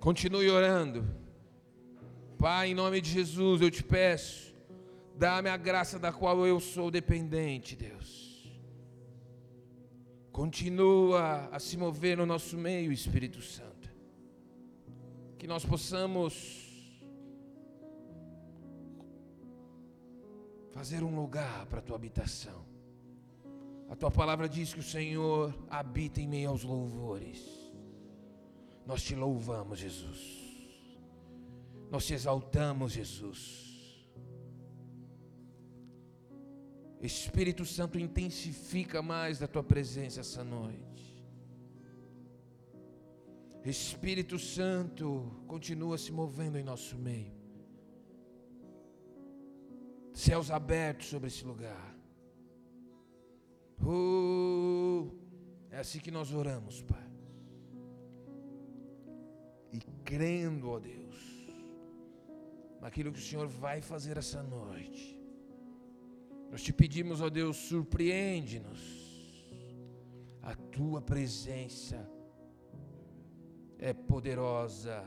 Continue orando. Pai, em nome de Jesus, eu te peço, dá-me a graça da qual eu sou dependente, Deus. Continua a se mover no nosso meio, Espírito Santo. Que nós possamos fazer um lugar para a tua habitação. A tua palavra diz que o Senhor habita em meio aos louvores. Nós te louvamos, Jesus. Nós te exaltamos, Jesus. Espírito Santo intensifica mais da tua presença essa noite. Espírito Santo continua se movendo em nosso meio. Céus abertos sobre esse lugar. Uh, é assim que nós oramos, Pai e crendo, ó Deus, naquilo que o Senhor vai fazer essa noite. Nós te pedimos, ó Deus, surpreende-nos. A tua presença é poderosa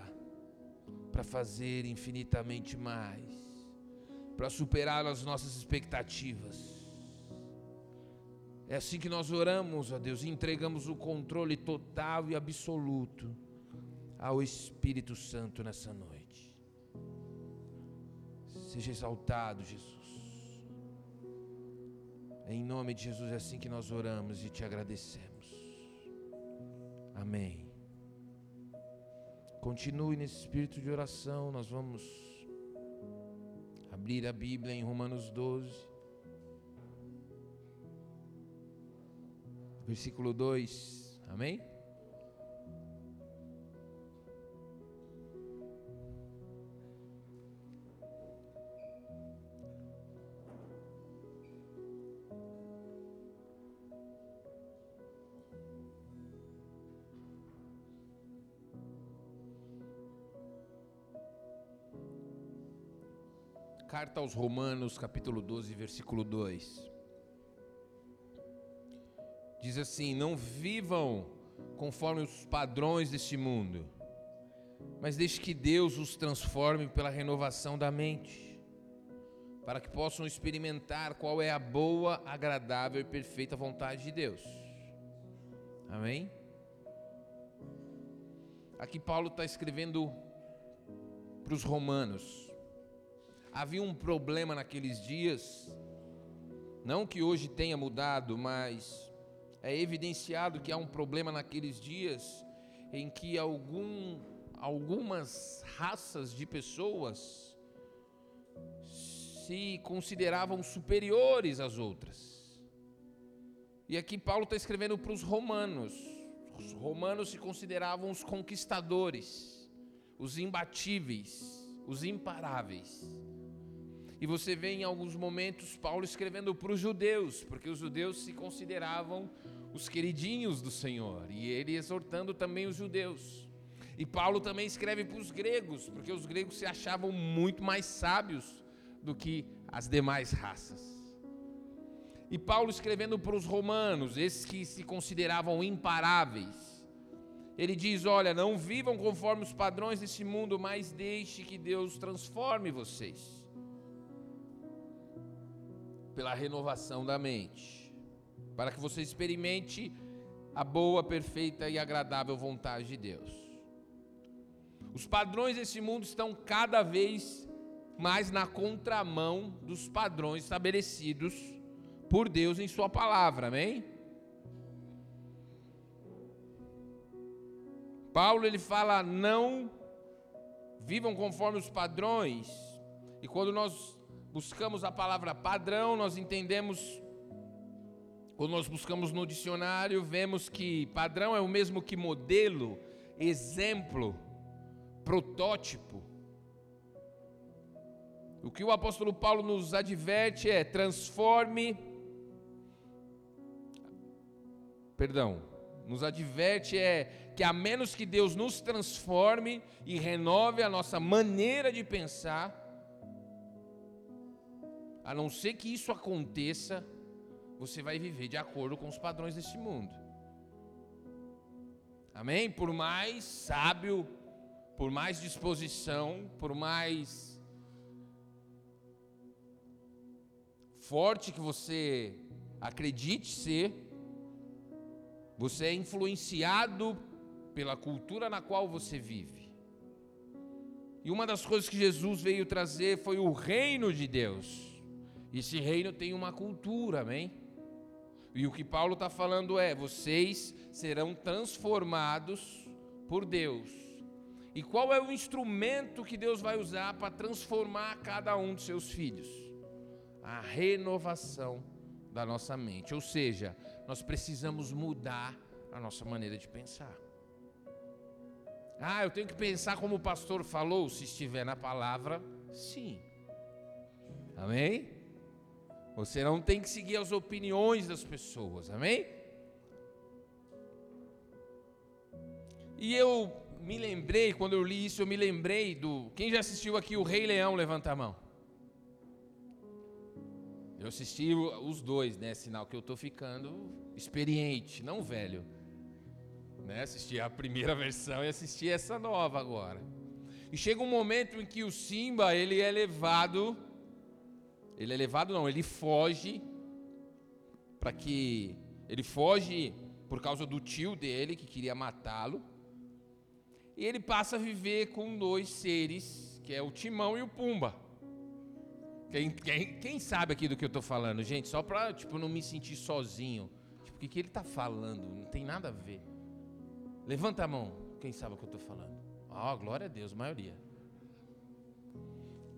para fazer infinitamente mais, para superar as nossas expectativas. É assim que nós oramos, ó Deus, e entregamos o controle total e absoluto ao Espírito Santo nessa noite. Seja exaltado, Jesus. Em nome de Jesus é assim que nós oramos e te agradecemos. Amém. Continue nesse espírito de oração. Nós vamos abrir a Bíblia em Romanos 12. Versículo 2. Amém? Aos Romanos, capítulo 12, versículo 2. Diz assim: Não vivam conforme os padrões deste mundo, mas deixe que Deus os transforme pela renovação da mente, para que possam experimentar qual é a boa, agradável e perfeita vontade de Deus. Amém? Aqui Paulo está escrevendo para os romanos havia um problema naqueles dias, não que hoje tenha mudado, mas é evidenciado que há um problema naqueles dias em que algum, algumas raças de pessoas se consideravam superiores às outras. E aqui Paulo está escrevendo para os romanos. Os romanos se consideravam os conquistadores, os imbatíveis, os imparáveis. E você vê em alguns momentos Paulo escrevendo para os judeus, porque os judeus se consideravam os queridinhos do Senhor, e ele exortando também os judeus. E Paulo também escreve para os gregos, porque os gregos se achavam muito mais sábios do que as demais raças. E Paulo escrevendo para os romanos, esses que se consideravam imparáveis, ele diz: Olha, não vivam conforme os padrões desse mundo, mas deixe que Deus transforme vocês pela renovação da mente, para que você experimente a boa, perfeita e agradável vontade de Deus. Os padrões desse mundo estão cada vez mais na contramão dos padrões estabelecidos por Deus em Sua palavra, amém? Paulo ele fala: não vivam conforme os padrões, e quando nós buscamos a palavra padrão, nós entendemos, quando nós buscamos no dicionário, vemos que padrão é o mesmo que modelo, exemplo, protótipo. O que o apóstolo Paulo nos adverte é: transforme, perdão, nos adverte é que a menos que Deus nos transforme e renove a nossa maneira de pensar, a não ser que isso aconteça, você vai viver de acordo com os padrões deste mundo. Amém? Por mais sábio, por mais disposição, por mais forte que você acredite ser, você é influenciado pela cultura na qual você vive. E uma das coisas que Jesus veio trazer foi o reino de Deus. Esse reino tem uma cultura, amém? E o que Paulo está falando é: vocês serão transformados por Deus. E qual é o instrumento que Deus vai usar para transformar cada um dos seus filhos? A renovação da nossa mente. Ou seja, nós precisamos mudar a nossa maneira de pensar. Ah, eu tenho que pensar como o pastor falou, se estiver na palavra, sim. Amém? Você não tem que seguir as opiniões das pessoas, amém? E eu me lembrei, quando eu li isso, eu me lembrei do. Quem já assistiu aqui o Rei Leão? Levanta a mão. Eu assisti os dois, né? Sinal que eu estou ficando experiente, não velho. Né? Assisti a primeira versão e assisti essa nova agora. E chega um momento em que o Simba ele é levado ele é levado, não, ele foge para que. Ele foge por causa do tio dele que queria matá-lo. E ele passa a viver com dois seres, que é o Timão e o Pumba. Quem, quem, quem sabe aqui do que eu estou falando, gente? Só para tipo, não me sentir sozinho. Tipo, o que, que ele está falando? Não tem nada a ver. Levanta a mão, quem sabe o que eu estou falando. Ah, oh, glória a Deus, maioria.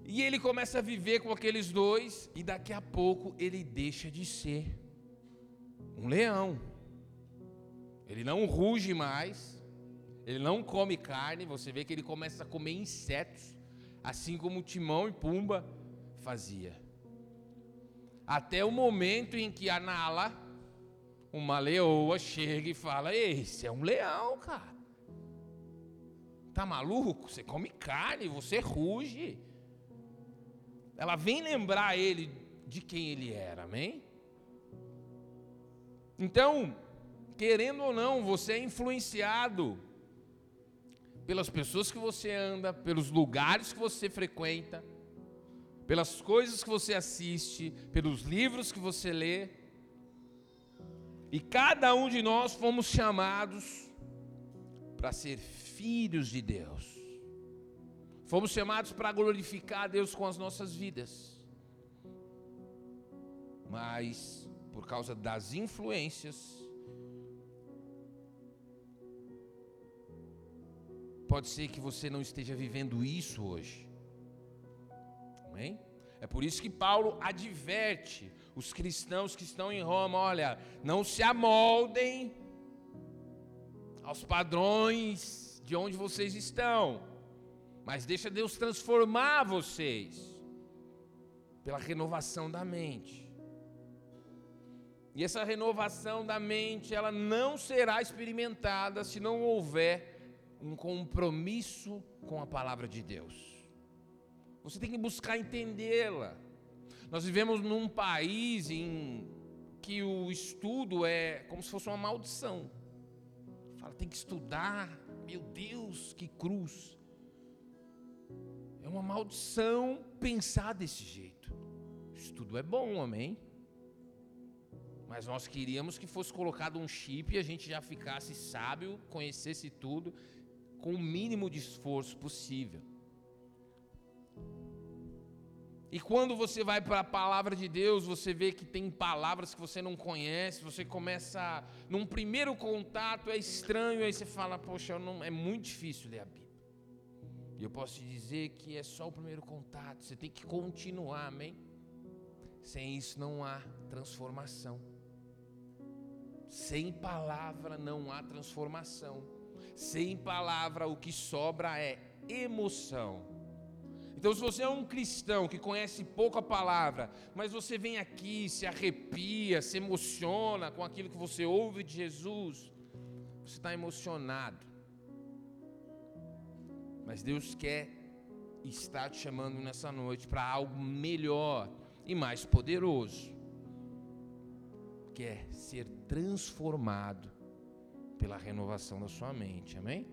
E ele começa a viver com aqueles dois, e daqui a pouco ele deixa de ser um leão. Ele não ruge mais, ele não come carne, você vê que ele começa a comer insetos, assim como Timão e Pumba fazia. Até o momento em que a Nala, uma leoa, chega e fala: Ei, você é um leão, cara. Tá maluco? Você come carne, você ruge ela vem lembrar ele de quem ele era, amém? Então, querendo ou não, você é influenciado pelas pessoas que você anda, pelos lugares que você frequenta, pelas coisas que você assiste, pelos livros que você lê. E cada um de nós fomos chamados para ser filhos de Deus. Fomos chamados para glorificar a Deus com as nossas vidas. Mas, por causa das influências, pode ser que você não esteja vivendo isso hoje. Amém? É por isso que Paulo adverte os cristãos que estão em Roma: olha, não se amoldem aos padrões de onde vocês estão mas deixa Deus transformar vocês pela renovação da mente. E essa renovação da mente, ela não será experimentada se não houver um compromisso com a palavra de Deus. Você tem que buscar entendê-la. Nós vivemos num país em que o estudo é como se fosse uma maldição. Fala, tem que estudar. Meu Deus, que cruz. É uma maldição pensar desse jeito. Isso tudo é bom, amém? Mas nós queríamos que fosse colocado um chip e a gente já ficasse sábio, conhecesse tudo, com o mínimo de esforço possível. E quando você vai para a palavra de Deus, você vê que tem palavras que você não conhece, você começa, num primeiro contato é estranho, aí você fala, poxa, não, é muito difícil ler a Bíblia. E eu posso te dizer que é só o primeiro contato, você tem que continuar, amém? Sem isso não há transformação. Sem palavra não há transformação. Sem palavra o que sobra é emoção. Então, se você é um cristão que conhece pouco a palavra, mas você vem aqui, se arrepia, se emociona com aquilo que você ouve de Jesus, você está emocionado. Mas Deus quer estar te chamando nessa noite para algo melhor e mais poderoso. Quer ser transformado pela renovação da sua mente, amém?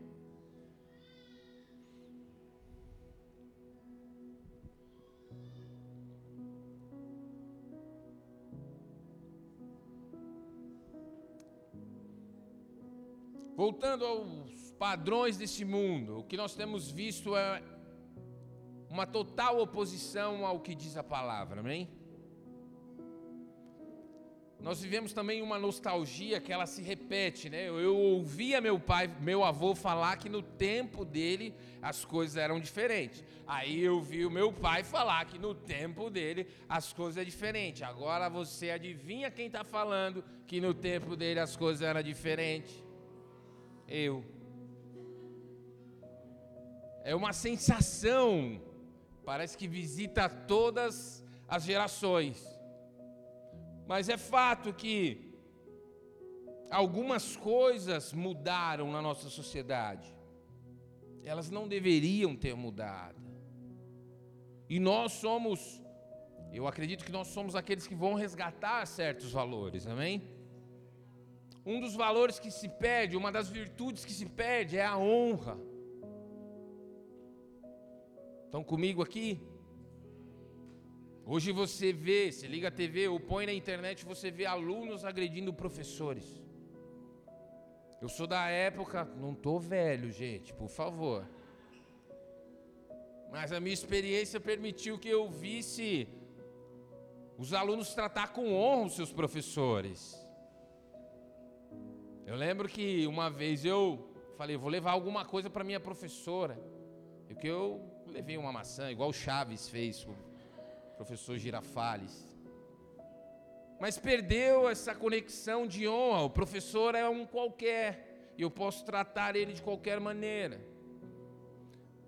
Voltando aos padrões desse mundo, o que nós temos visto é uma total oposição ao que diz a palavra, amém? Nós vivemos também uma nostalgia que ela se repete, né? Eu ouvia meu pai, meu avô falar que no tempo dele as coisas eram diferentes. Aí eu vi o meu pai falar que no tempo dele as coisas é diferentes. Agora você adivinha quem está falando que no tempo dele as coisas eram diferentes? Eu. É uma sensação, parece que visita todas as gerações. Mas é fato que algumas coisas mudaram na nossa sociedade. Elas não deveriam ter mudado. E nós somos, eu acredito que nós somos aqueles que vão resgatar certos valores, amém? Um dos valores que se perde, uma das virtudes que se perde é a honra. Estão comigo aqui? Hoje você vê, se liga a TV ou põe na internet, você vê alunos agredindo professores. Eu sou da época, não tô velho, gente, por favor. Mas a minha experiência permitiu que eu visse os alunos tratar com honra os seus professores. Eu lembro que uma vez eu falei, vou levar alguma coisa para minha professora. E que eu levei uma maçã, igual o Chaves fez professor Girafales. Mas perdeu essa conexão de honra. O professor é um qualquer e eu posso tratar ele de qualquer maneira.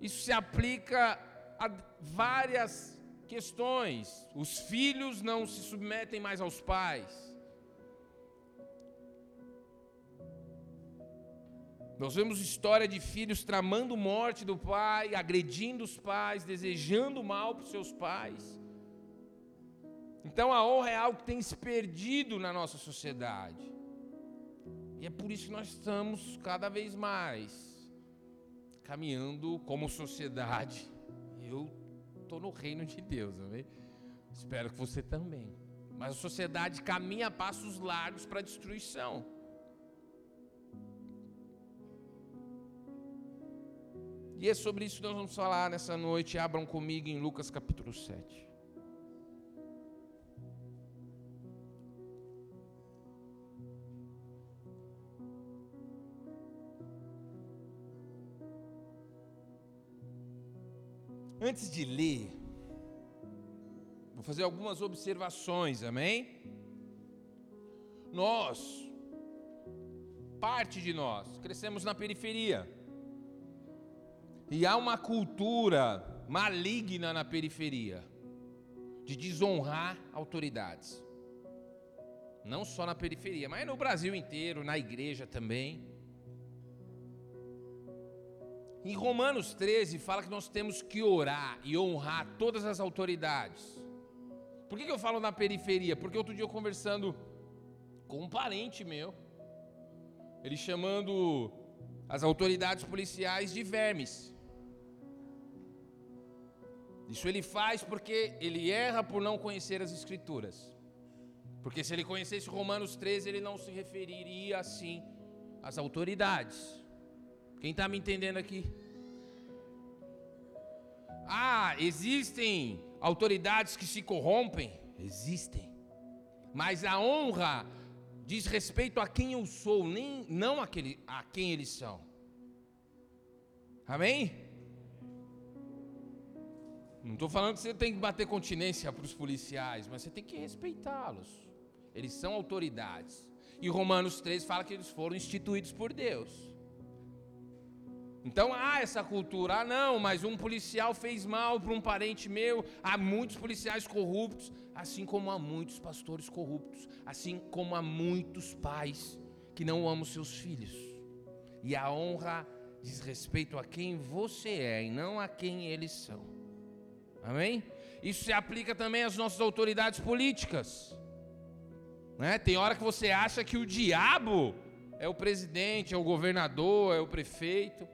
Isso se aplica a várias questões. Os filhos não se submetem mais aos pais. Nós vemos história de filhos tramando morte do pai, agredindo os pais, desejando mal para os seus pais. Então a honra é algo que tem se perdido na nossa sociedade. E é por isso que nós estamos cada vez mais caminhando como sociedade. Eu estou no reino de Deus, amém? Espero que você também. Mas a sociedade caminha a passos largos para a destruição. E é sobre isso que nós vamos falar nessa noite. Abram comigo em Lucas capítulo 7. Antes de ler, vou fazer algumas observações, amém? Nós, parte de nós, crescemos na periferia. E há uma cultura maligna na periferia de desonrar autoridades. Não só na periferia, mas no Brasil inteiro, na igreja também. Em Romanos 13 fala que nós temos que orar e honrar todas as autoridades. Por que, eu falo na periferia? Porque outro dia eu conversando com um parente meu, ele chamando as autoridades policiais de vermes. Isso ele faz porque ele erra por não conhecer as Escrituras. Porque se ele conhecesse Romanos 13, ele não se referiria assim às autoridades. Quem está me entendendo aqui? Ah, existem autoridades que se corrompem? Existem. Mas a honra diz respeito a quem eu sou, nem não aquele, a quem eles são. Amém? Não estou falando que você tem que bater continência para os policiais, mas você tem que respeitá-los. Eles são autoridades. E Romanos 3 fala que eles foram instituídos por Deus. Então há essa cultura, ah não, mas um policial fez mal para um parente meu, há muitos policiais corruptos, assim como há muitos pastores corruptos, assim como há muitos pais que não amam seus filhos. E a honra diz respeito a quem você é e não a quem eles são. Amém? Isso se aplica também às nossas autoridades políticas. Né? Tem hora que você acha que o diabo é o presidente, é o governador, é o prefeito.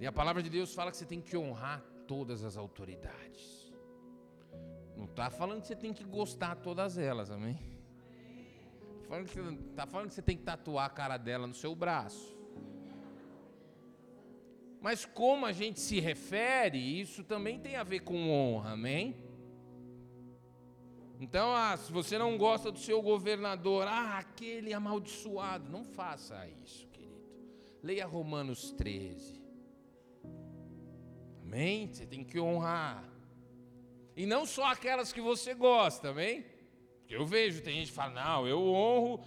E a palavra de Deus fala que você tem que honrar todas as autoridades. Não está falando que você tem que gostar todas elas, amém? você, tá falando que você tem que tatuar a cara dela no seu braço. Mas como a gente se refere, isso também tem a ver com honra, amém? Então, ah, se você não gosta do seu governador, ah, aquele amaldiçoado, não faça isso, querido. Leia Romanos 13. Amém? Você tem que honrar. E não só aquelas que você gosta, amém? Eu vejo, tem gente que fala, não, eu honro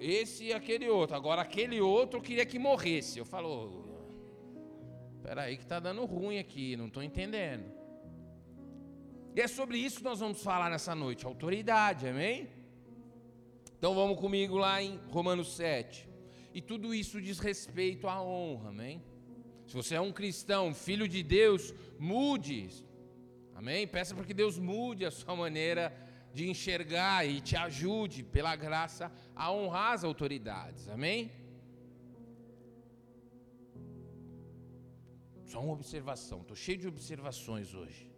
esse e aquele outro. Agora, aquele outro eu queria que morresse. Eu falo, peraí que está dando ruim aqui, não estou entendendo. E é sobre isso que nós vamos falar nessa noite, autoridade, amém? Então vamos comigo lá em Romanos 7. E tudo isso diz respeito à honra, amém? Se você é um cristão, filho de Deus, mude, amém? Peça para que Deus mude a sua maneira de enxergar e te ajude, pela graça, a honrar as autoridades, amém? Só uma observação, estou cheio de observações hoje.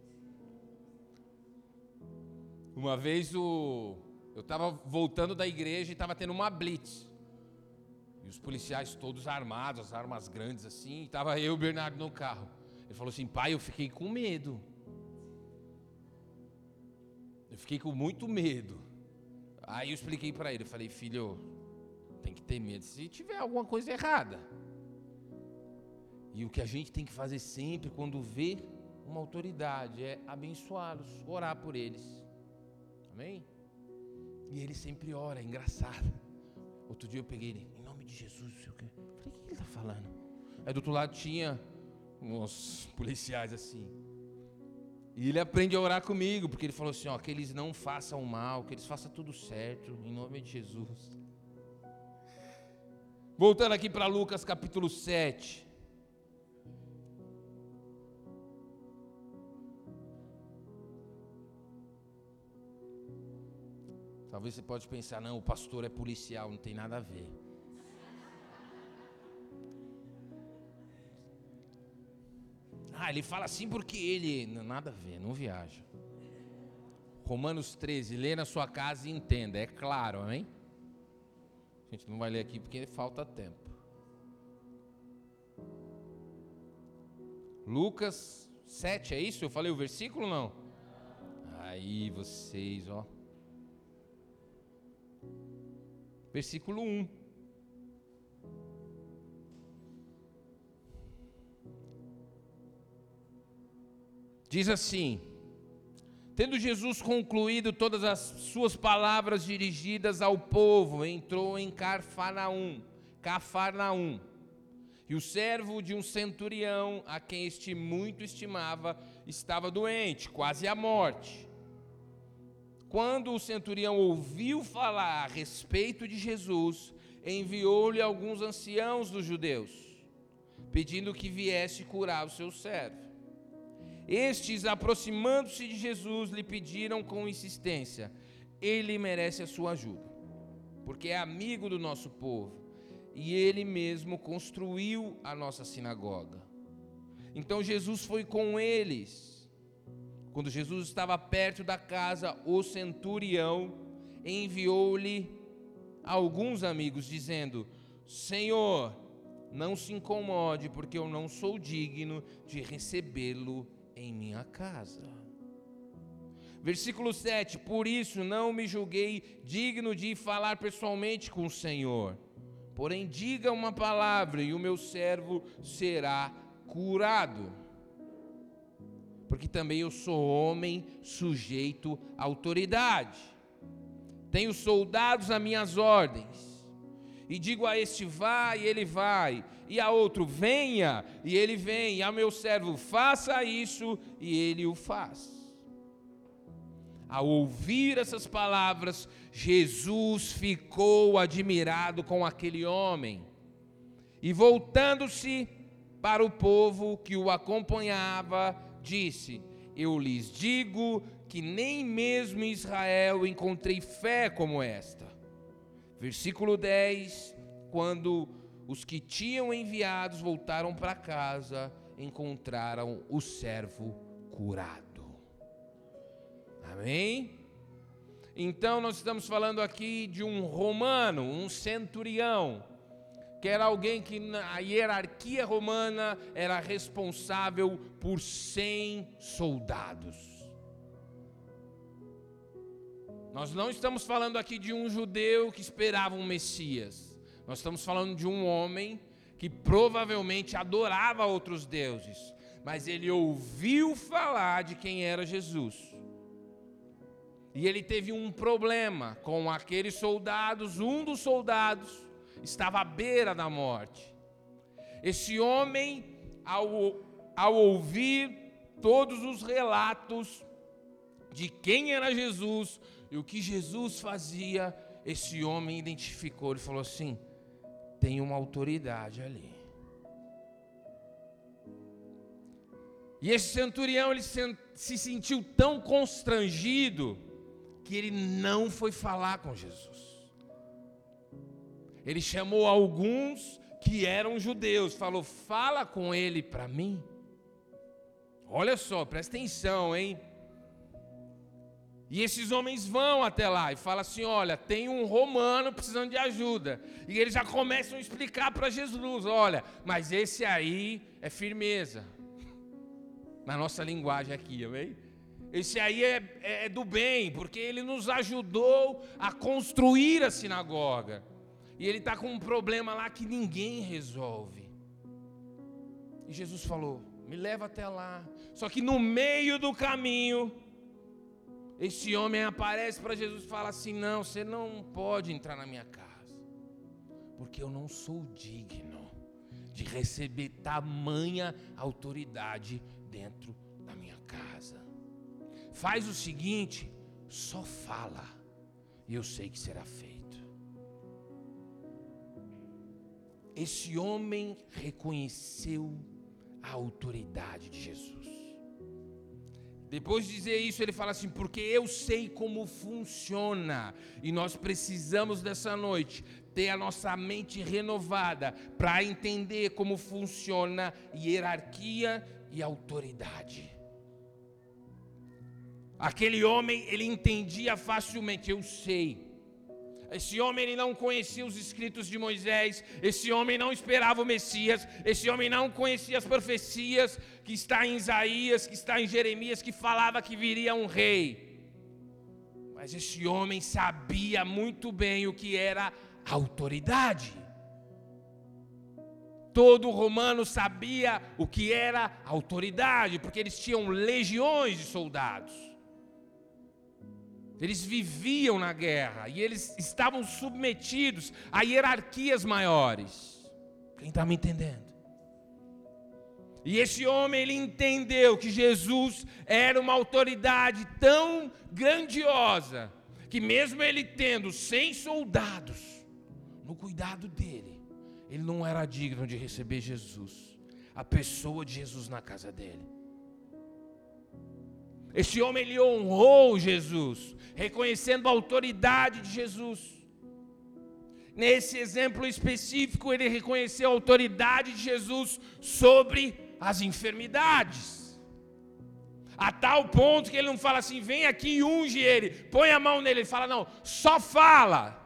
Uma vez o, eu estava voltando da igreja e estava tendo uma blitz. E os policiais todos armados, as armas grandes assim, estava eu e o Bernardo no carro. Ele falou assim: pai, eu fiquei com medo. Eu fiquei com muito medo. Aí eu expliquei para ele, eu falei, filho, tem que ter medo se tiver alguma coisa errada. E o que a gente tem que fazer sempre quando vê uma autoridade é abençoá-los, orar por eles. Amém? E ele sempre ora, é engraçado. Outro dia eu peguei ele, em nome de Jesus, sei o. Falei, o que ele está falando? Aí do outro lado tinha uns policiais assim. E ele aprende a orar comigo, porque ele falou assim: ó, que eles não façam mal, que eles façam tudo certo, em nome de Jesus. Voltando aqui para Lucas capítulo 7. Talvez você pode pensar, não, o pastor é policial, não tem nada a ver. Ah, ele fala assim porque ele. Nada a ver, não viaja. Romanos 13, lê na sua casa e entenda, é claro, amém? A gente não vai ler aqui porque falta tempo. Lucas 7, é isso? Eu falei o versículo não? Aí vocês, ó. Versículo 1. Diz assim: Tendo Jesus concluído todas as suas palavras dirigidas ao povo, entrou em Carfanaum, Cafarnaum. E o servo de um centurião, a quem este muito estimava, estava doente, quase à morte. Quando o centurião ouviu falar a respeito de Jesus, enviou-lhe alguns anciãos dos judeus, pedindo que viesse curar o seu servo. Estes, aproximando-se de Jesus, lhe pediram com insistência: Ele merece a sua ajuda, porque é amigo do nosso povo, e ele mesmo construiu a nossa sinagoga. Então Jesus foi com eles quando Jesus estava perto da casa, o centurião enviou-lhe alguns amigos, dizendo: Senhor, não se incomode, porque eu não sou digno de recebê-lo em minha casa. Versículo 7: Por isso não me julguei digno de falar pessoalmente com o Senhor. Porém, diga uma palavra e o meu servo será curado porque também eu sou homem sujeito à autoridade. Tenho soldados a minhas ordens. E digo a este vá e ele vai, e a outro venha e ele vem, e a meu servo faça isso e ele o faz. Ao ouvir essas palavras, Jesus ficou admirado com aquele homem. E voltando-se para o povo que o acompanhava, disse: Eu lhes digo que nem mesmo em Israel encontrei fé como esta. Versículo 10: Quando os que tinham enviados voltaram para casa, encontraram o servo curado. Amém? Então, nós estamos falando aqui de um romano, um centurião, que era alguém que na hierarquia romana era responsável por 100 soldados. Nós não estamos falando aqui de um judeu que esperava um Messias. Nós estamos falando de um homem que provavelmente adorava outros deuses, mas ele ouviu falar de quem era Jesus. E ele teve um problema com aqueles soldados, um dos soldados estava à beira da morte. Esse homem, ao, ao ouvir todos os relatos de quem era Jesus e o que Jesus fazia, esse homem identificou e falou assim: tem uma autoridade ali. E esse centurião ele se sentiu tão constrangido que ele não foi falar com Jesus. Ele chamou alguns que eram judeus, falou: "Fala com ele para mim". Olha só, presta atenção, hein? E esses homens vão até lá e falam assim: olha, tem um romano precisando de ajuda. E eles já começam a explicar para Jesus: olha, mas esse aí é firmeza. Na nossa linguagem aqui, amém? Esse aí é, é, é do bem, porque ele nos ajudou a construir a sinagoga. E ele está com um problema lá que ninguém resolve. E Jesus falou: me leva até lá. Só que no meio do caminho, esse homem aparece para Jesus e fala assim: Não, você não pode entrar na minha casa, porque eu não sou digno de receber tamanha autoridade dentro da minha casa. Faz o seguinte, só fala, e eu sei que será feito. Esse homem reconheceu a autoridade de Jesus. Depois de dizer isso, ele fala assim: porque eu sei como funciona, e nós precisamos dessa noite ter a nossa mente renovada para entender como funciona hierarquia e autoridade. Aquele homem, ele entendia facilmente, eu sei. Esse homem não conhecia os escritos de Moisés, esse homem não esperava o Messias, esse homem não conhecia as profecias que está em Isaías, que está em Jeremias, que falava que viria um rei. Mas esse homem sabia muito bem o que era autoridade. Todo romano sabia o que era autoridade, porque eles tinham legiões de soldados. Eles viviam na guerra e eles estavam submetidos a hierarquias maiores. Quem está me entendendo? E esse homem ele entendeu que Jesus era uma autoridade tão grandiosa que mesmo ele tendo cem soldados no cuidado dele, ele não era digno de receber Jesus, a pessoa de Jesus na casa dele. Esse homem ele honrou Jesus, reconhecendo a autoridade de Jesus. Nesse exemplo específico, ele reconheceu a autoridade de Jesus sobre as enfermidades. A tal ponto que ele não fala assim, vem aqui e unge ele, põe a mão nele. Ele fala, não, só fala,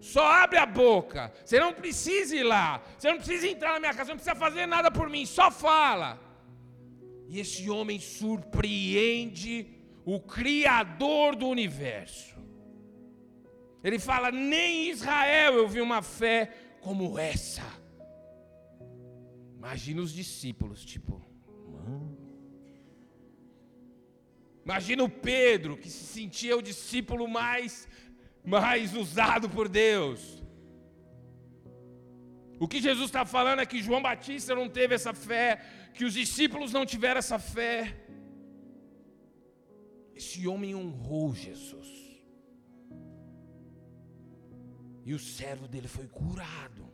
só abre a boca. Você não precisa ir lá, você não precisa entrar na minha casa, você não precisa fazer nada por mim, só fala. E esse homem surpreende o Criador do universo. Ele fala: nem em Israel eu vi uma fé como essa. Imagina os discípulos, tipo. Imagina o Pedro, que se sentia o discípulo mais, mais usado por Deus. O que Jesus está falando é que João Batista não teve essa fé, que os discípulos não tiveram essa fé. Esse homem honrou Jesus. E o servo dele foi curado.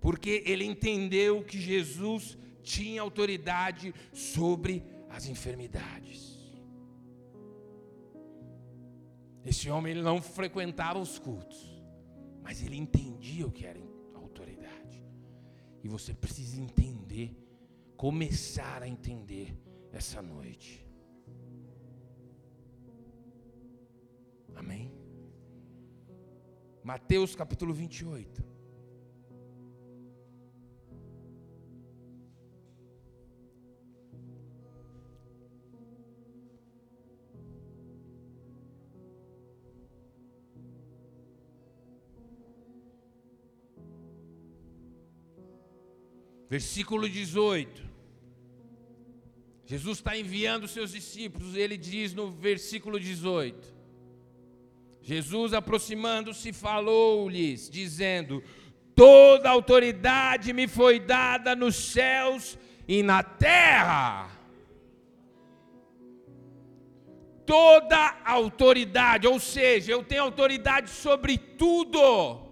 Porque ele entendeu que Jesus tinha autoridade sobre as enfermidades. Esse homem ele não frequentava os cultos, mas ele entendia o que era autoridade. E você precisa entender, começar a entender essa noite. Amém? Mateus capítulo 28. Versículo 18. Jesus está enviando seus discípulos, ele diz no versículo 18: Jesus, aproximando-se, falou-lhes, dizendo: Toda autoridade me foi dada nos céus e na terra. Toda autoridade, ou seja, eu tenho autoridade sobre tudo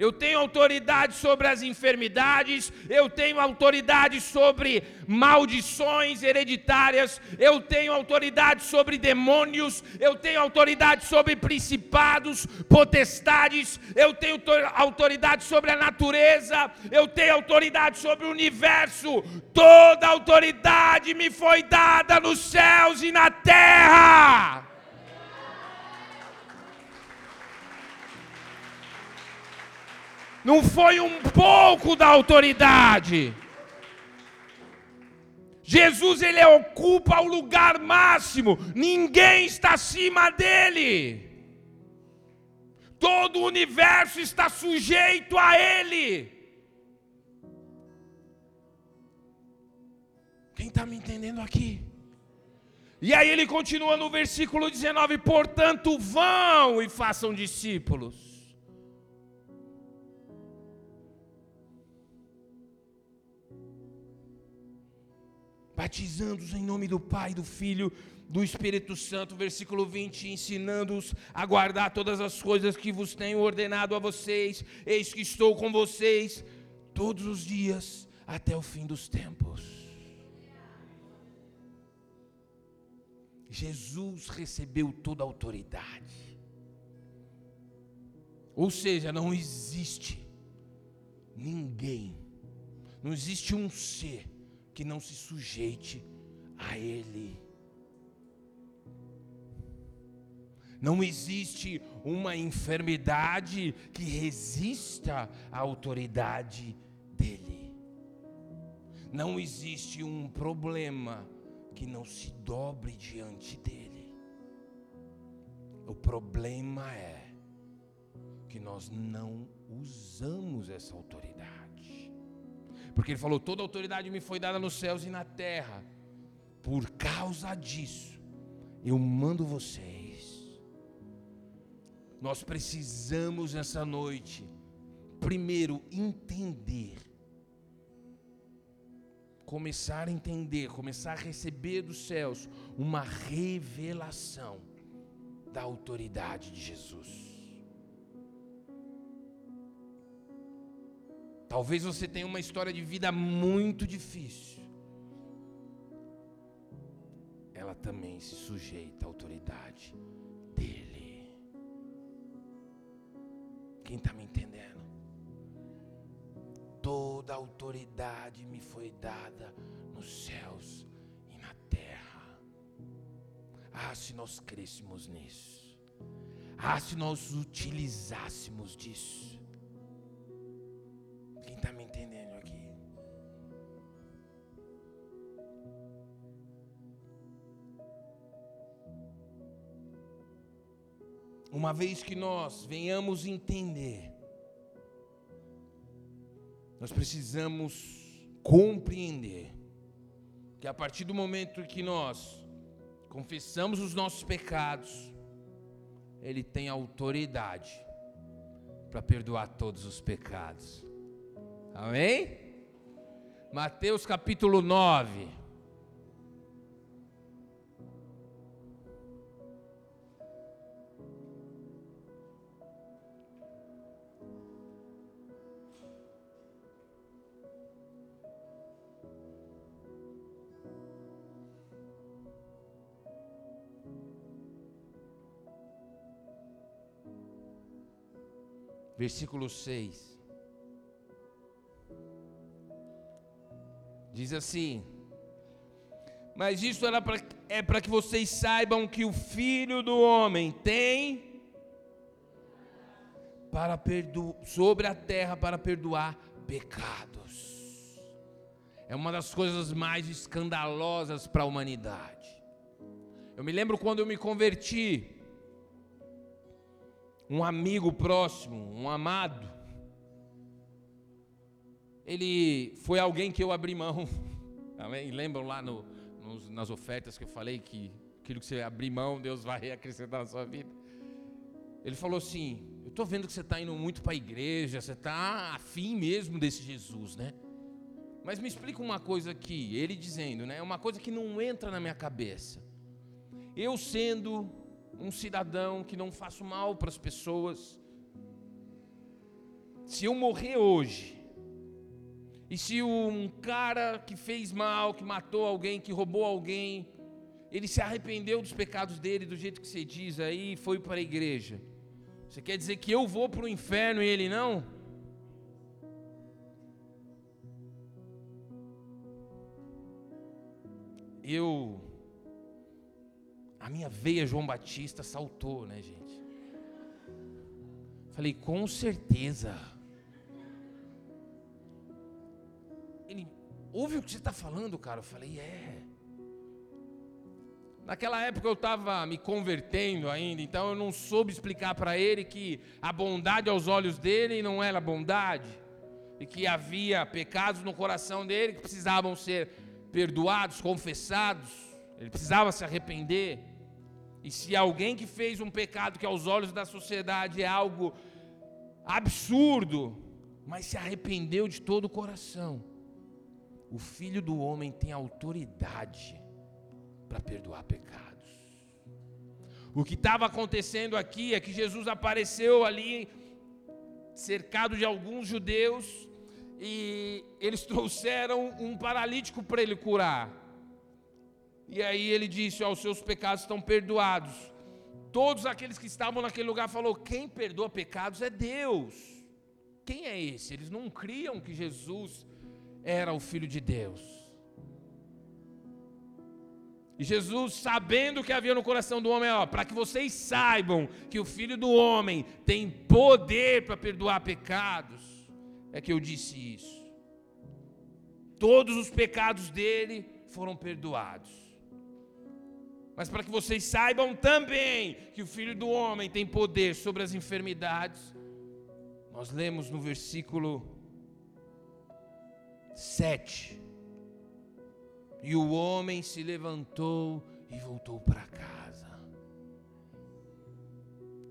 eu tenho autoridade sobre as enfermidades, eu tenho autoridade sobre maldições hereditárias, eu tenho autoridade sobre demônios, eu tenho autoridade sobre principados, potestades, eu tenho autoridade sobre a natureza, eu tenho autoridade sobre o universo, toda autoridade me foi dada nos céus e na terra. Não foi um pouco da autoridade. Jesus ele ocupa o lugar máximo, ninguém está acima dele. Todo o universo está sujeito a ele. Quem está me entendendo aqui? E aí ele continua no versículo 19: portanto, vão e façam discípulos batizando-os em nome do Pai, do Filho, do Espírito Santo, versículo 20, ensinando-os a guardar todas as coisas que vos tenho ordenado a vocês, eis que estou com vocês todos os dias até o fim dos tempos. Jesus recebeu toda a autoridade. Ou seja, não existe ninguém, não existe um ser que não se sujeite a Ele. Não existe uma enfermidade que resista à autoridade dEle. Não existe um problema que não se dobre diante dEle. O problema é que nós não usamos essa autoridade. Porque ele falou: toda autoridade me foi dada nos céus e na terra. Por causa disso, eu mando vocês. Nós precisamos nessa noite, primeiro, entender. Começar a entender, começar a receber dos céus uma revelação da autoridade de Jesus. Talvez você tenha uma história de vida muito difícil. Ela também se sujeita à autoridade dele. Quem está me entendendo? Toda autoridade me foi dada nos céus e na terra. Ah, se nós crescemos nisso. Ah, se nós utilizássemos disso. Uma vez que nós venhamos entender, nós precisamos compreender que a partir do momento que nós confessamos os nossos pecados, Ele tem autoridade para perdoar todos os pecados. Amém? Mateus capítulo 9. Versículo 6. Diz assim: Mas isso é para que vocês saibam que o Filho do Homem tem para perdo... sobre a terra para perdoar pecados. É uma das coisas mais escandalosas para a humanidade. Eu me lembro quando eu me converti, um amigo próximo, um amado, ele foi alguém que eu abri mão. Lembram lá no, nos, nas ofertas que eu falei que aquilo que você abrir mão, Deus vai acrescentar na sua vida. Ele falou assim: Eu estou vendo que você está indo muito para a igreja, você está afim mesmo desse Jesus, né? Mas me explica uma coisa aqui, ele dizendo, né? Uma coisa que não entra na minha cabeça. Eu sendo um cidadão que não faço mal para as pessoas, se eu morrer hoje, e se um cara que fez mal, que matou alguém, que roubou alguém, ele se arrependeu dos pecados dele, do jeito que você diz aí, foi para a igreja. Você quer dizer que eu vou para o inferno e ele não? Eu. A minha veia João Batista saltou, né, gente? Falei, com certeza. Ele, ouve o que você está falando, cara? Eu falei, é. Naquela época eu estava me convertendo ainda, então eu não soube explicar para ele que a bondade aos olhos dele não era bondade, e que havia pecados no coração dele que precisavam ser perdoados, confessados, ele precisava se arrepender. E se alguém que fez um pecado que aos olhos da sociedade é algo absurdo, mas se arrependeu de todo o coração, o filho do homem tem autoridade para perdoar pecados. O que estava acontecendo aqui é que Jesus apareceu ali, cercado de alguns judeus, e eles trouxeram um paralítico para ele curar. E aí ele disse: Ó, os seus pecados estão perdoados. Todos aqueles que estavam naquele lugar falou: quem perdoa pecados é Deus. Quem é esse? Eles não criam que Jesus era o Filho de Deus. E Jesus, sabendo o que havia no coração do homem, ó, para que vocês saibam que o Filho do Homem tem poder para perdoar pecados, é que eu disse isso. Todos os pecados dele foram perdoados. Mas para que vocês saibam também que o Filho do Homem tem poder sobre as enfermidades, nós lemos no versículo 7. E o homem se levantou e voltou para casa.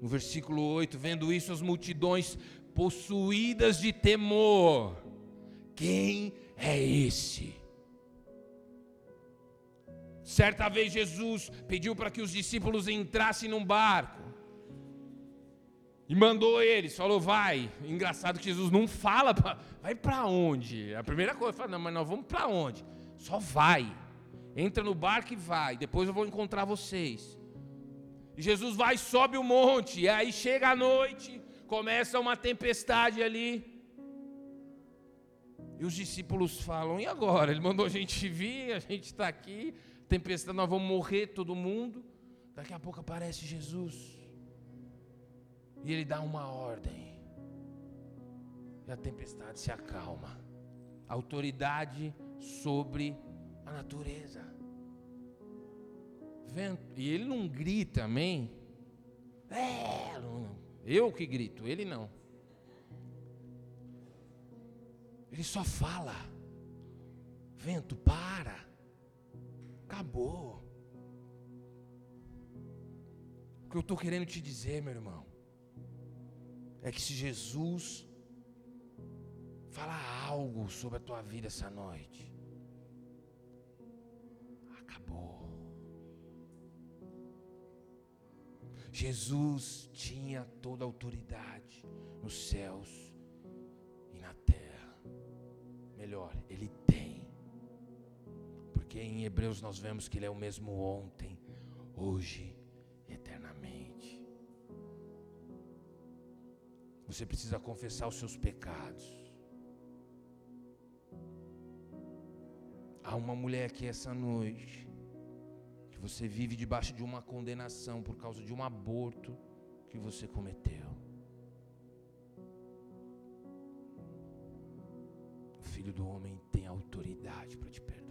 No versículo 8, vendo isso, as multidões possuídas de temor. Quem é esse? Certa vez Jesus pediu para que os discípulos entrassem num barco. E mandou eles, falou, vai. Engraçado que Jesus não fala, pra, vai para onde? A primeira coisa, fala, não, mas nós vamos para onde? Só vai. Entra no barco e vai. Depois eu vou encontrar vocês. E Jesus vai, sobe o monte. E aí chega a noite, começa uma tempestade ali. E os discípulos falam: e agora? Ele mandou a gente vir, a gente está aqui, tempestade, nós vamos morrer todo mundo. Daqui a pouco aparece Jesus. E ele dá uma ordem. E a tempestade se acalma. Autoridade sobre a natureza. Vento. E ele não grita, amém? É, eu que grito, ele não. Ele só fala. Vento, para. Acabou. O que eu estou querendo te dizer, meu irmão, é que se Jesus falar algo sobre a tua vida essa noite, acabou. Jesus tinha toda a autoridade nos céus e na terra. Melhor, ele. Porque em Hebreus nós vemos que Ele é o mesmo ontem, hoje, eternamente. Você precisa confessar os seus pecados. Há uma mulher aqui essa noite que você vive debaixo de uma condenação por causa de um aborto que você cometeu. O filho do homem tem autoridade para te perdoar.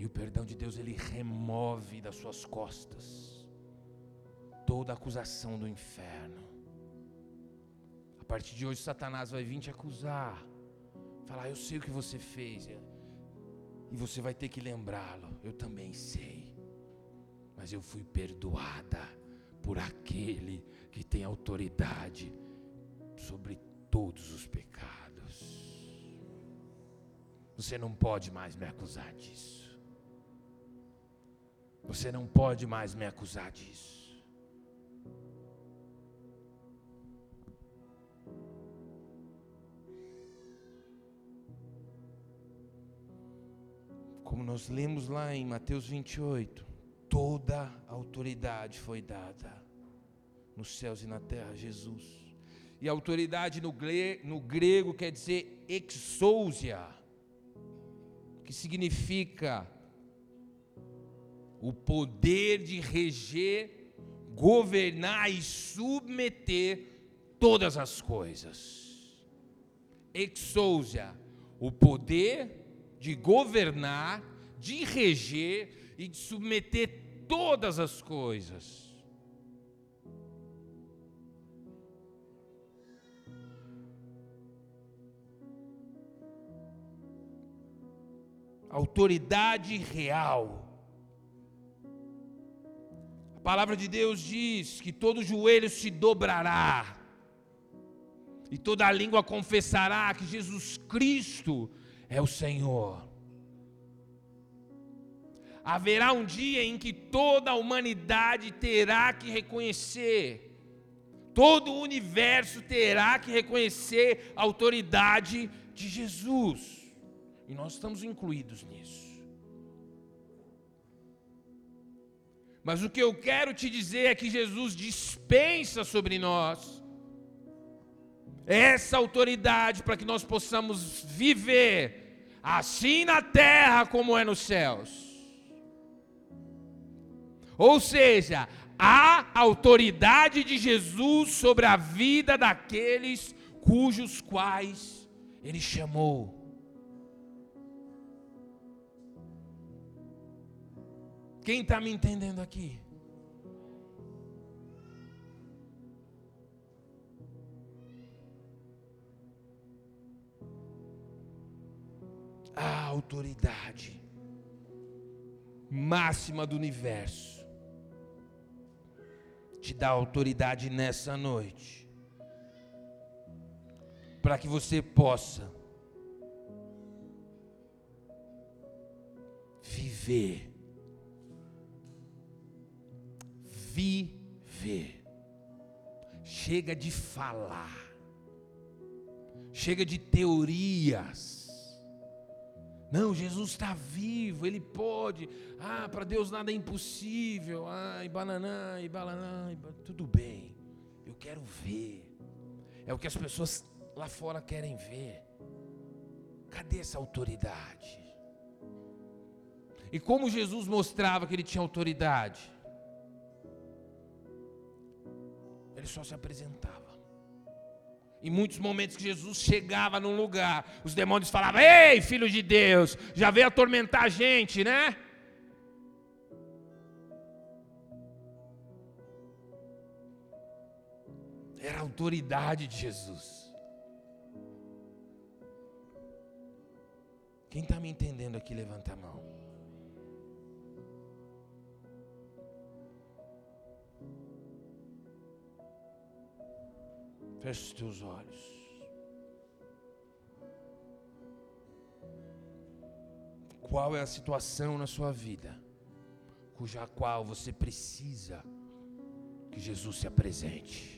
E o perdão de Deus ele remove das suas costas toda acusação do inferno. A partir de hoje Satanás vai vir te acusar, falar: "Eu sei o que você fez". E você vai ter que lembrá-lo. Eu também sei. Mas eu fui perdoada por aquele que tem autoridade sobre todos os pecados. Você não pode mais me acusar disso. Você não pode mais me acusar disso. Como nós lemos lá em Mateus 28, toda autoridade foi dada nos céus e na terra, Jesus. E autoridade no, no grego quer dizer exousia, que significa o poder de reger, governar e submeter todas as coisas. Exousia, o poder de governar, de reger e de submeter todas as coisas. Autoridade real. Palavra de Deus diz que todo joelho se dobrará, e toda língua confessará que Jesus Cristo é o Senhor. Haverá um dia em que toda a humanidade terá que reconhecer, todo o universo terá que reconhecer a autoridade de Jesus, e nós estamos incluídos nisso. Mas o que eu quero te dizer é que Jesus dispensa sobre nós essa autoridade para que nós possamos viver assim na terra como é nos céus. Ou seja, a autoridade de Jesus sobre a vida daqueles cujos quais ele chamou. Quem está me entendendo aqui? a autoridade máxima do universo te dá autoridade nessa noite para que você possa viver viver chega de falar chega de teorias não, Jesus está vivo, Ele pode. Ah, para Deus nada é impossível. Ah, e bananã, e balanã, tudo bem. Eu quero ver. É o que as pessoas lá fora querem ver. Cadê essa autoridade? E como Jesus mostrava que ele tinha autoridade? Só se apresentava. Em muitos momentos que Jesus chegava num lugar, os demônios falavam: Ei, filho de Deus, já veio atormentar a gente, né? Era a autoridade de Jesus. Quem está me entendendo aqui, levanta a mão. Feche os teus olhos. Qual é a situação na sua vida cuja qual você precisa que Jesus se apresente?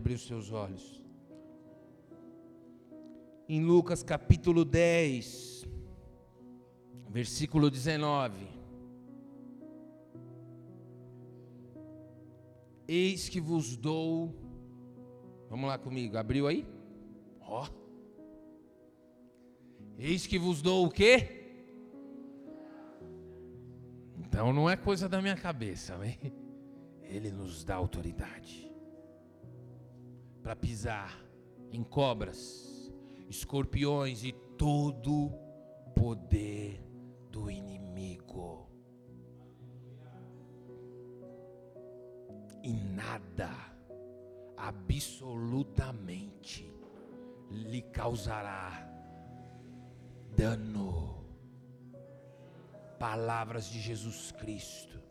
Abrir os seus olhos. Em Lucas capítulo 10, versículo 19. Eis que vos dou. Vamos lá comigo, abriu aí? Ó. Eis que vos dou o quê? Então não é coisa da minha cabeça, amém? Ele nos dá autoridade para pisar em cobras, escorpiões e todo poder do inimigo. E nada, absolutamente, lhe causará dano. Palavras de Jesus Cristo.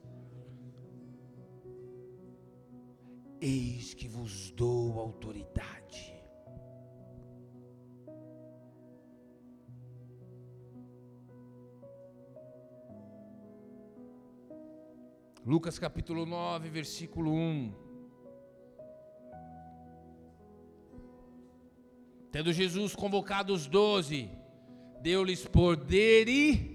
Eis que vos dou autoridade. Lucas capítulo 9, versículo 1. Tendo Jesus convocado os doze, deu-lhes poder e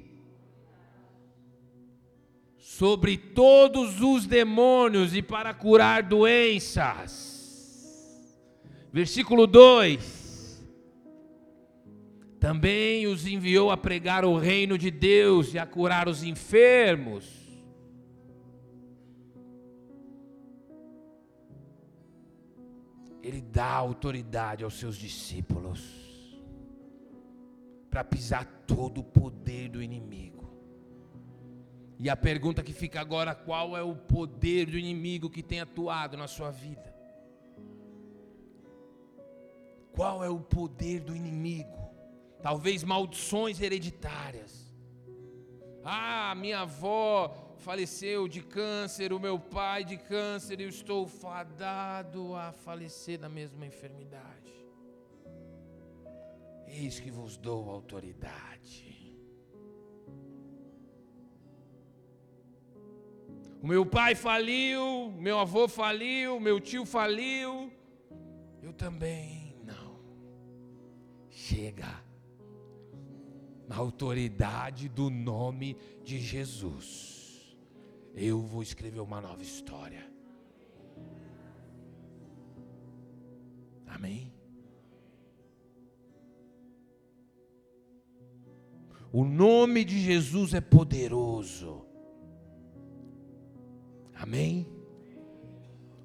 sobre todos os demônios e para curar doenças. Versículo 2: Também os enviou a pregar o reino de Deus e a curar os enfermos. Ele dá autoridade aos seus discípulos para pisar todo o poder do inimigo. E a pergunta que fica agora: qual é o poder do inimigo que tem atuado na sua vida? Qual é o poder do inimigo? Talvez maldições hereditárias. Ah, minha avó faleceu de câncer, o meu pai de câncer, eu estou fadado a falecer da mesma enfermidade. Eis que vos dou autoridade O meu pai faliu, meu avô faliu, meu tio faliu. Eu também não. Chega. Na autoridade do nome de Jesus. Eu vou escrever uma nova história. Amém? O nome de Jesus é poderoso. Amém?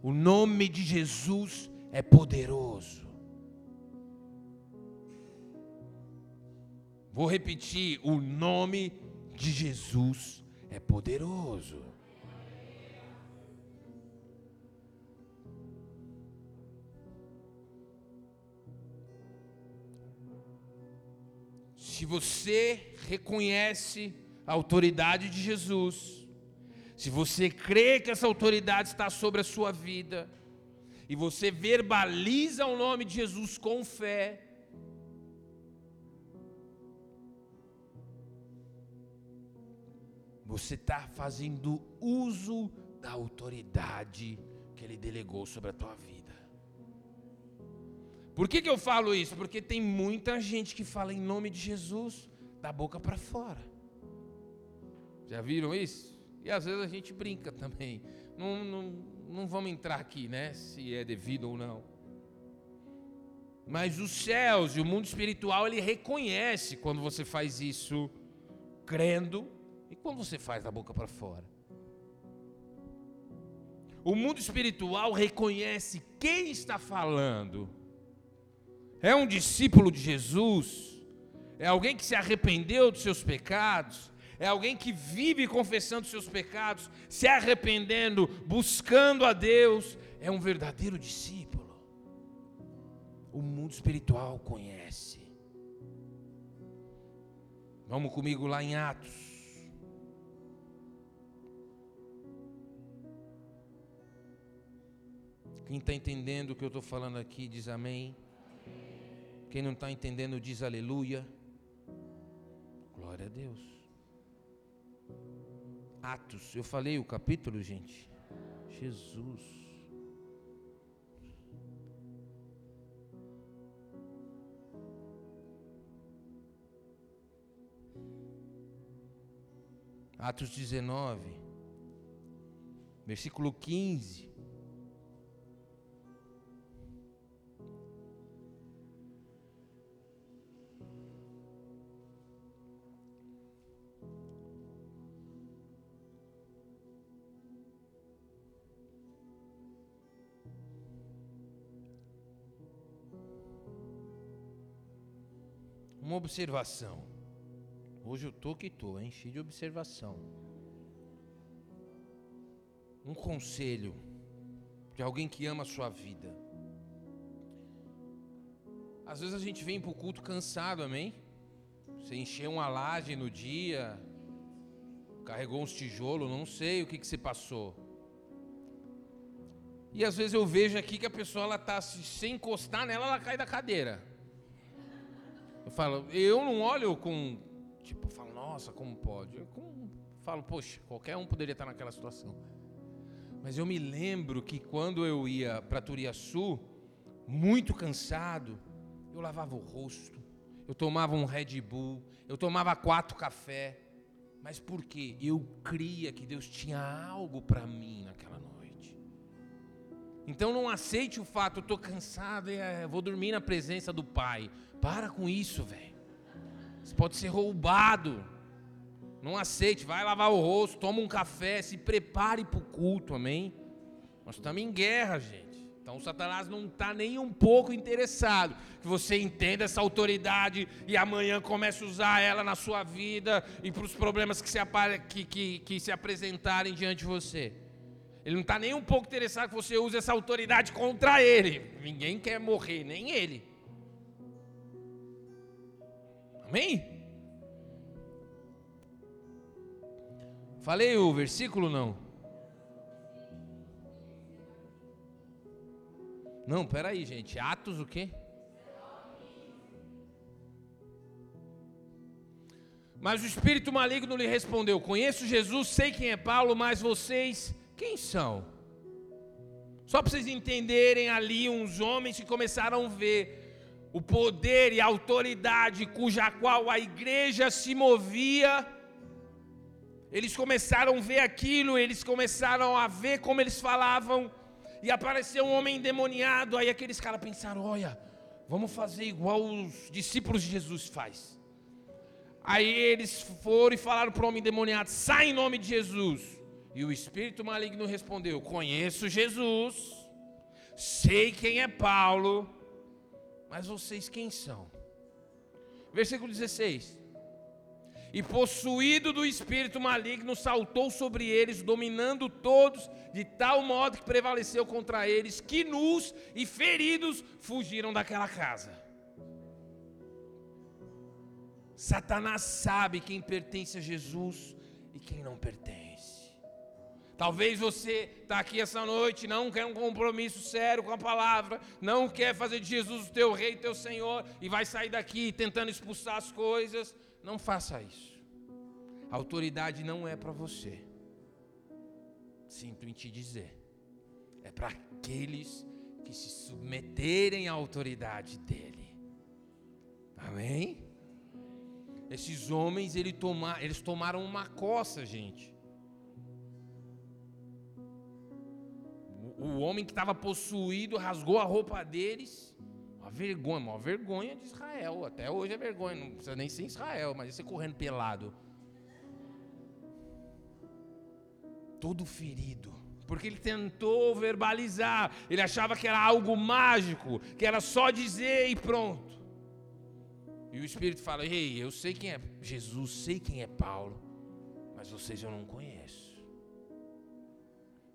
O nome de Jesus é poderoso. Vou repetir: o nome de Jesus é poderoso. Se você reconhece a autoridade de Jesus, se você crê que essa autoridade está sobre a sua vida, e você verbaliza o nome de Jesus com fé, você está fazendo uso da autoridade que Ele delegou sobre a tua vida. Por que, que eu falo isso? Porque tem muita gente que fala em nome de Jesus da boca para fora. Já viram isso? E às vezes a gente brinca também. Não, não, não vamos entrar aqui, né? Se é devido ou não. Mas os céus e o mundo espiritual, ele reconhece quando você faz isso crendo e quando você faz da boca para fora. O mundo espiritual reconhece quem está falando. É um discípulo de Jesus? É alguém que se arrependeu dos seus pecados? É alguém que vive confessando seus pecados, se arrependendo, buscando a Deus, é um verdadeiro discípulo. O mundo espiritual conhece. Vamos comigo lá em Atos. Quem está entendendo o que eu estou falando aqui diz amém. Quem não está entendendo diz aleluia. Glória a Deus. Atos. Eu falei o capítulo, gente. Jesus. Atos 19, versículo 15. Observação. Hoje eu tô que tô, hein? Cheio de observação. Um conselho de alguém que ama a sua vida. Às vezes a gente vem para o culto cansado, amém? Você encheu uma laje no dia, carregou uns tijolos, não sei o que, que passou. E às vezes eu vejo aqui que a pessoa ela tá se encostar nela, ela cai da cadeira. Eu falo, eu não olho com tipo, eu falo, nossa, como pode? Eu falo, poxa, qualquer um poderia estar naquela situação. Mas eu me lembro que quando eu ia para Turiaçu, muito cansado, eu lavava o rosto, eu tomava um Red Bull, eu tomava quatro café. Mas por quê? Eu cria que Deus tinha algo para mim naquela noite. Então não aceite o fato, eu estou cansado, é, vou dormir na presença do Pai. Para com isso, velho. Você pode ser roubado. Não aceite, vai lavar o rosto, toma um café, se prepare para o culto, amém? Nós estamos em guerra, gente. Então Satanás não está nem um pouco interessado que você entenda essa autoridade e amanhã comece a usar ela na sua vida e para os problemas que se, que, que, que se apresentarem diante de você. Ele não está nem um pouco interessado que você use essa autoridade contra ele. Ninguém quer morrer, nem ele. Amém? Falei o versículo não? Não, peraí, gente. Atos o quê? Mas o espírito maligno lhe respondeu: Conheço Jesus, sei quem é Paulo, mas vocês quem são? Só para vocês entenderem ali uns homens que começaram a ver o poder e a autoridade cuja qual a igreja se movia eles começaram a ver aquilo, eles começaram a ver como eles falavam, e apareceu um homem endemoniado. Aí aqueles caras pensaram: olha, vamos fazer igual os discípulos de Jesus faz. Aí eles foram e falaram para o homem endemoniado: sai em nome de Jesus. E o espírito maligno respondeu: conheço Jesus, sei quem é Paulo, mas vocês quem são? Versículo 16 e possuído do espírito maligno, saltou sobre eles, dominando todos, de tal modo que prevaleceu contra eles, que nus e feridos fugiram daquela casa. Satanás sabe quem pertence a Jesus e quem não pertence. Talvez você está aqui essa noite, não quer um compromisso sério com a palavra, não quer fazer de Jesus o teu rei, teu Senhor, e vai sair daqui tentando expulsar as coisas. Não faça isso. A autoridade não é para você. Sinto em te dizer. É para aqueles que se submeterem à autoridade dele. Amém? Esses homens ele toma, eles tomaram uma coça, gente. O, homem que estava possuído rasgou a roupa deles uma vergonha, uma vergonha de Israel. Até hoje é vergonha, não precisa nem ser Israel, mas você correndo pelado. Todo ferido. Porque ele tentou verbalizar, ele achava que era algo mágico, que era só dizer e pronto. E o Espírito fala: Ei, eu sei quem é Jesus, sei quem é Paulo, mas vocês eu não conheço.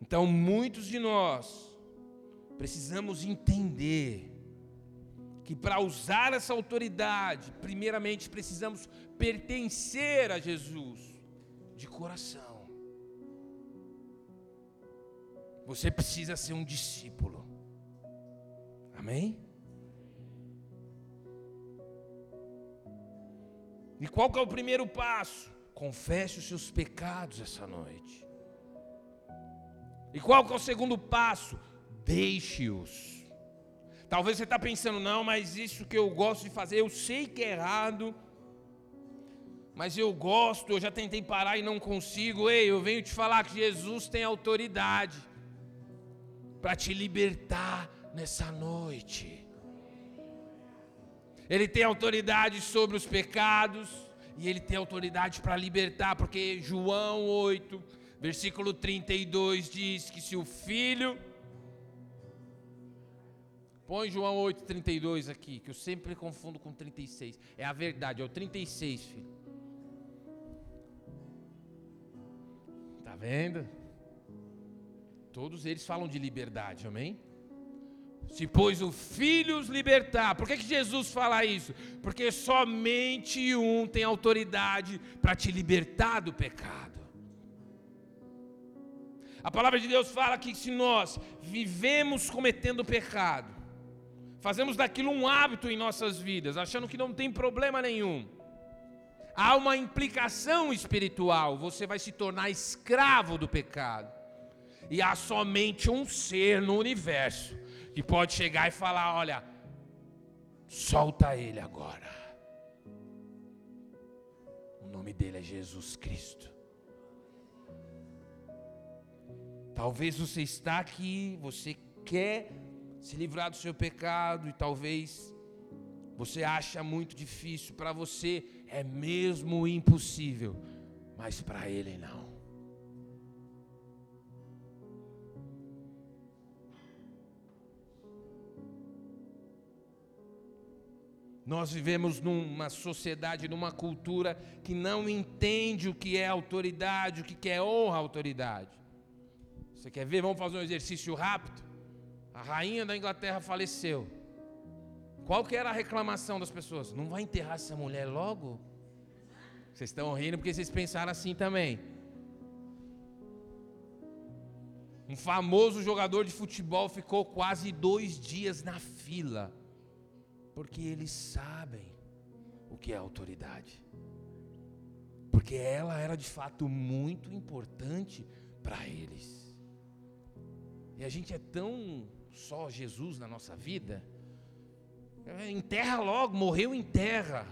Então, muitos de nós precisamos entender que para usar essa autoridade, primeiramente precisamos pertencer a Jesus de coração. Você precisa ser um discípulo. Amém? E qual que é o primeiro passo? Confesse os seus pecados essa noite. E qual que é o segundo passo? Deixe-os. Talvez você está pensando, não, mas isso que eu gosto de fazer, eu sei que é errado. mas eu gosto, eu já tentei parar e não consigo. Ei, eu venho te falar que Jesus tem autoridade para te libertar nessa noite. Ele tem autoridade sobre os pecados e ele tem autoridade para libertar, porque João 8, versículo 32 diz que se o filho Põe João 8,32 aqui, que eu sempre confundo com 36. É a verdade, é o 36, filho. Tá vendo? Todos eles falam de liberdade, amém? Se pois o Filho os libertar. Por que, que Jesus fala isso? Porque somente um tem autoridade para te libertar do pecado. A palavra de Deus fala que se nós vivemos cometendo pecado, fazemos daquilo um hábito em nossas vidas, achando que não tem problema nenhum. Há uma implicação espiritual, você vai se tornar escravo do pecado. E há somente um ser no universo que pode chegar e falar: olha, solta ele agora. O nome dele é Jesus Cristo. Talvez você está aqui, você quer se livrar do seu pecado e talvez você acha muito difícil, para você é mesmo impossível, mas para ele não. Nós vivemos numa sociedade, numa cultura que não entende o que é autoridade, o que é honra à autoridade. Você quer ver? Vamos fazer um exercício rápido. A rainha da Inglaterra faleceu. Qual que era a reclamação das pessoas? Não vai enterrar essa mulher logo? Vocês estão rindo porque vocês pensaram assim também. Um famoso jogador de futebol ficou quase dois dias na fila, porque eles sabem o que é autoridade, porque ela era de fato muito importante para eles. E a gente é tão só Jesus na nossa vida. É, enterra logo, morreu em terra.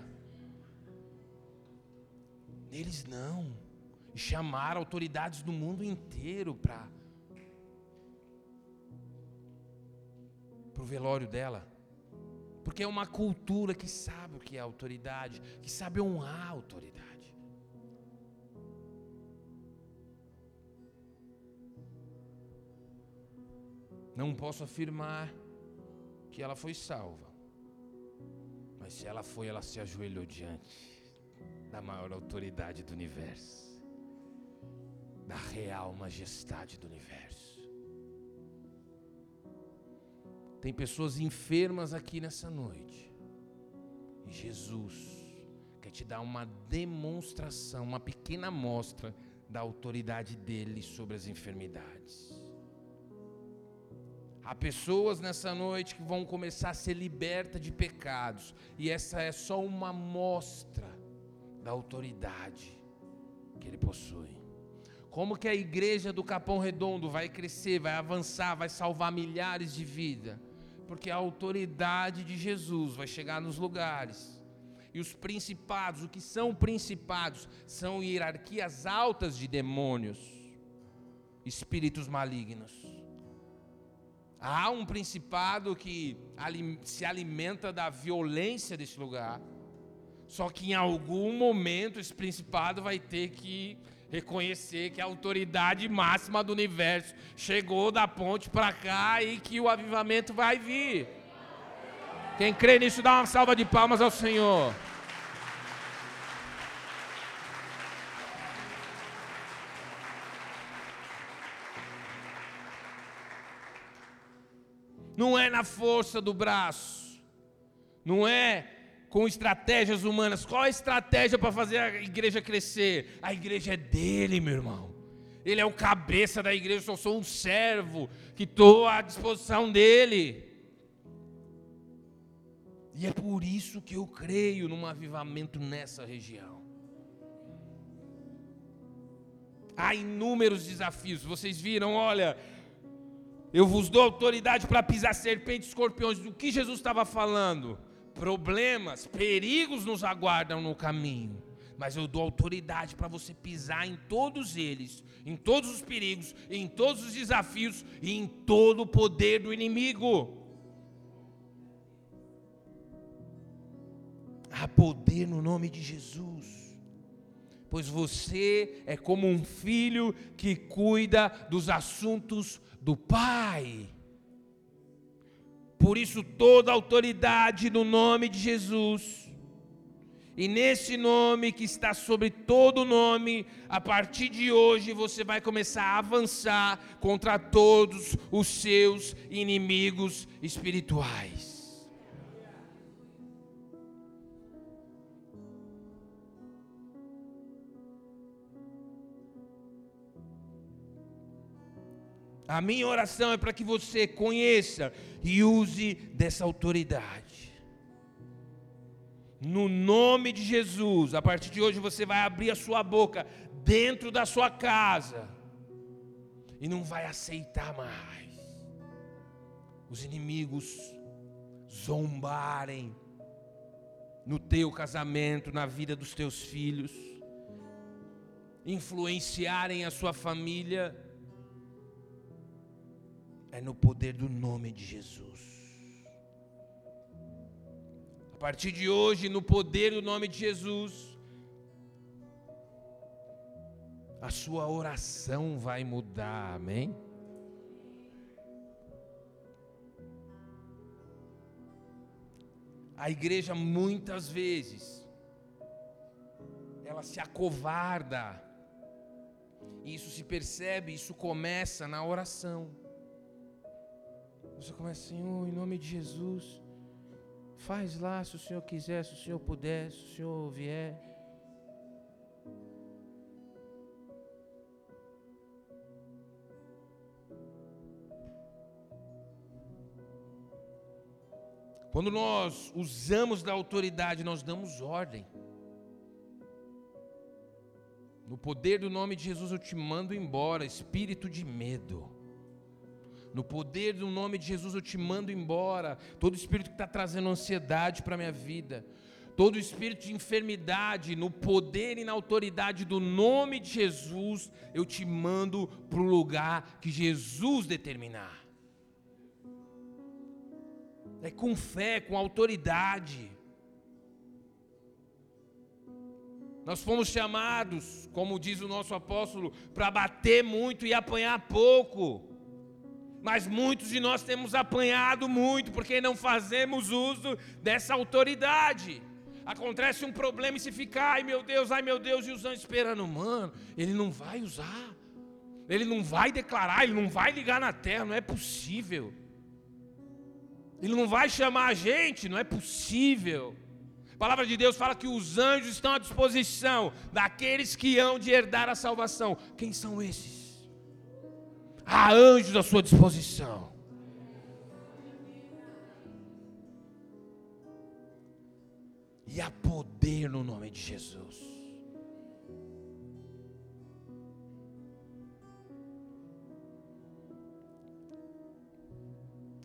Eles não. Chamaram autoridades do mundo inteiro para o velório dela. Porque é uma cultura que sabe o que é autoridade, que sabe honrar a autoridade. Não posso afirmar que ela foi salva. Mas se ela foi, ela se ajoelhou diante da maior autoridade do universo, da real majestade do universo. Tem pessoas enfermas aqui nessa noite. E Jesus quer te dar uma demonstração, uma pequena amostra da autoridade dele sobre as enfermidades. Há pessoas nessa noite que vão começar a ser libertas de pecados, e essa é só uma amostra da autoridade que ele possui. Como que a igreja do Capão Redondo vai crescer, vai avançar, vai salvar milhares de vidas? Porque a autoridade de Jesus vai chegar nos lugares. E os principados, o que são principados? São hierarquias altas de demônios, espíritos malignos. Há um principado que se alimenta da violência desse lugar. Só que em algum momento esse principado vai ter que reconhecer que a autoridade máxima do universo chegou da ponte para cá e que o avivamento vai vir. Quem crê nisso, dá uma salva de palmas ao Senhor. Não é na força do braço, não é com estratégias humanas. Qual a estratégia para fazer a igreja crescer? A igreja é dele, meu irmão. Ele é o cabeça da igreja, eu só sou um servo que estou à disposição dele. E é por isso que eu creio num avivamento nessa região. Há inúmeros desafios. Vocês viram, olha, eu vos dou autoridade para pisar serpentes e escorpiões. Do que Jesus estava falando? Problemas, perigos nos aguardam no caminho. mas eu dou autoridade para você pisar em todos eles, em todos os perigos, em todos os desafios e em todo o poder do inimigo. Há poder no nome de Jesus, pois você é como um filho que cuida dos assuntos do Pai. Por isso, toda autoridade no nome de Jesus. E nesse nome que está sobre todo nome, a partir de hoje você vai começar a avançar contra todos os seus inimigos espirituais. A minha oração é para que você conheça e use dessa autoridade. No nome de Jesus, a partir de hoje você vai abrir a sua boca dentro da sua casa e não vai aceitar mais os inimigos zombarem no teu casamento, na vida dos teus filhos, influenciarem a sua família é no poder do nome de Jesus. A partir de hoje, no poder do nome de Jesus, a sua oração vai mudar, amém? A igreja muitas vezes ela se acovarda. Isso se percebe, isso começa na oração. Você começa, Senhor, em nome de Jesus, faz lá se o Senhor quiser, se o Senhor puder, se o Senhor vier. Quando nós usamos da autoridade, nós damos ordem. No poder do nome de Jesus eu te mando embora, espírito de medo. No poder do nome de Jesus eu te mando embora. Todo espírito que está trazendo ansiedade para a minha vida. Todo espírito de enfermidade, no poder e na autoridade do nome de Jesus, eu te mando para o lugar que Jesus determinar. É com fé, com autoridade. Nós fomos chamados, como diz o nosso apóstolo, para bater muito e apanhar pouco mas muitos de nós temos apanhado muito porque não fazemos uso dessa autoridade. Acontece um problema e se fica, ai meu Deus, ai meu Deus, e os anjos esperando, mano, ele não vai usar, ele não vai declarar, ele não vai ligar na terra, não é possível. Ele não vai chamar a gente, não é possível. A palavra de Deus fala que os anjos estão à disposição daqueles que hão de herdar a salvação. Quem são esses? Há anjos à sua disposição. E há poder no nome de Jesus.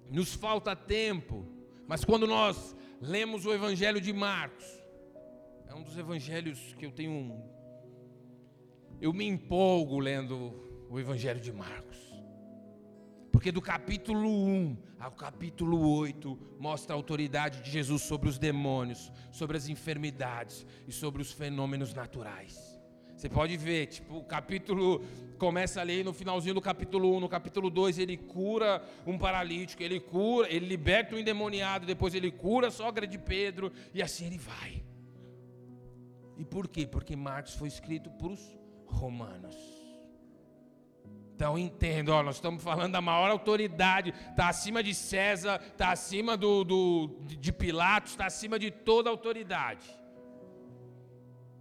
Nos falta tempo, mas quando nós lemos o Evangelho de Marcos, é um dos evangelhos que eu tenho. Eu me empolgo lendo o Evangelho de Marcos. Porque do capítulo 1 ao capítulo 8 mostra a autoridade de Jesus sobre os demônios, sobre as enfermidades e sobre os fenômenos naturais. Você pode ver, tipo, o capítulo começa ali no finalzinho do capítulo 1, no capítulo 2 ele cura um paralítico, ele cura, ele liberta um endemoniado, depois ele cura a sogra de Pedro e assim ele vai. E por quê? Porque Marcos foi escrito para os romanos. Então entendo, ó, nós estamos falando da maior autoridade, está acima de César, está acima do, do, de Pilatos, está acima de toda autoridade.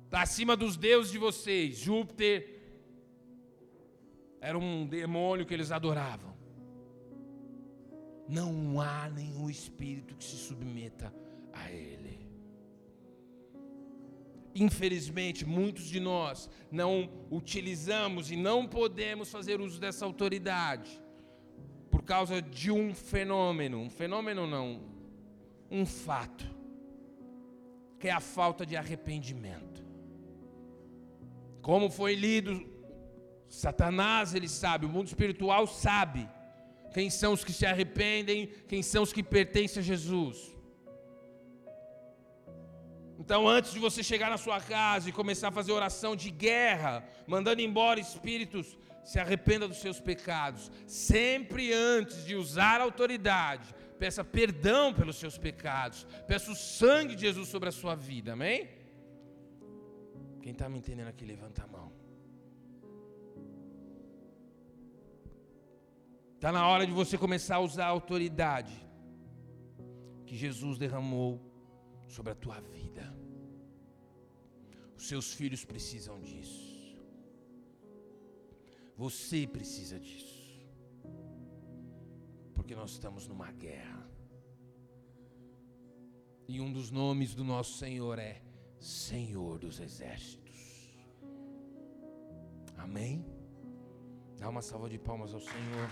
Está acima dos deuses de vocês. Júpiter era um demônio que eles adoravam. Não há nenhum espírito que se submeta a ele. Infelizmente, muitos de nós não utilizamos e não podemos fazer uso dessa autoridade por causa de um fenômeno, um fenômeno não, um fato, que é a falta de arrependimento. Como foi lido, Satanás ele sabe, o mundo espiritual sabe quem são os que se arrependem, quem são os que pertencem a Jesus. Então, antes de você chegar na sua casa e começar a fazer oração de guerra, mandando embora espíritos, se arrependa dos seus pecados. Sempre antes de usar a autoridade, peça perdão pelos seus pecados. Peça o sangue de Jesus sobre a sua vida. Amém? Quem está me entendendo aqui, levanta a mão. Está na hora de você começar a usar a autoridade que Jesus derramou sobre a tua vida. Os seus filhos precisam disso. Você precisa disso. Porque nós estamos numa guerra. E um dos nomes do nosso Senhor é Senhor dos Exércitos. Amém? Dá uma salva de palmas ao Senhor.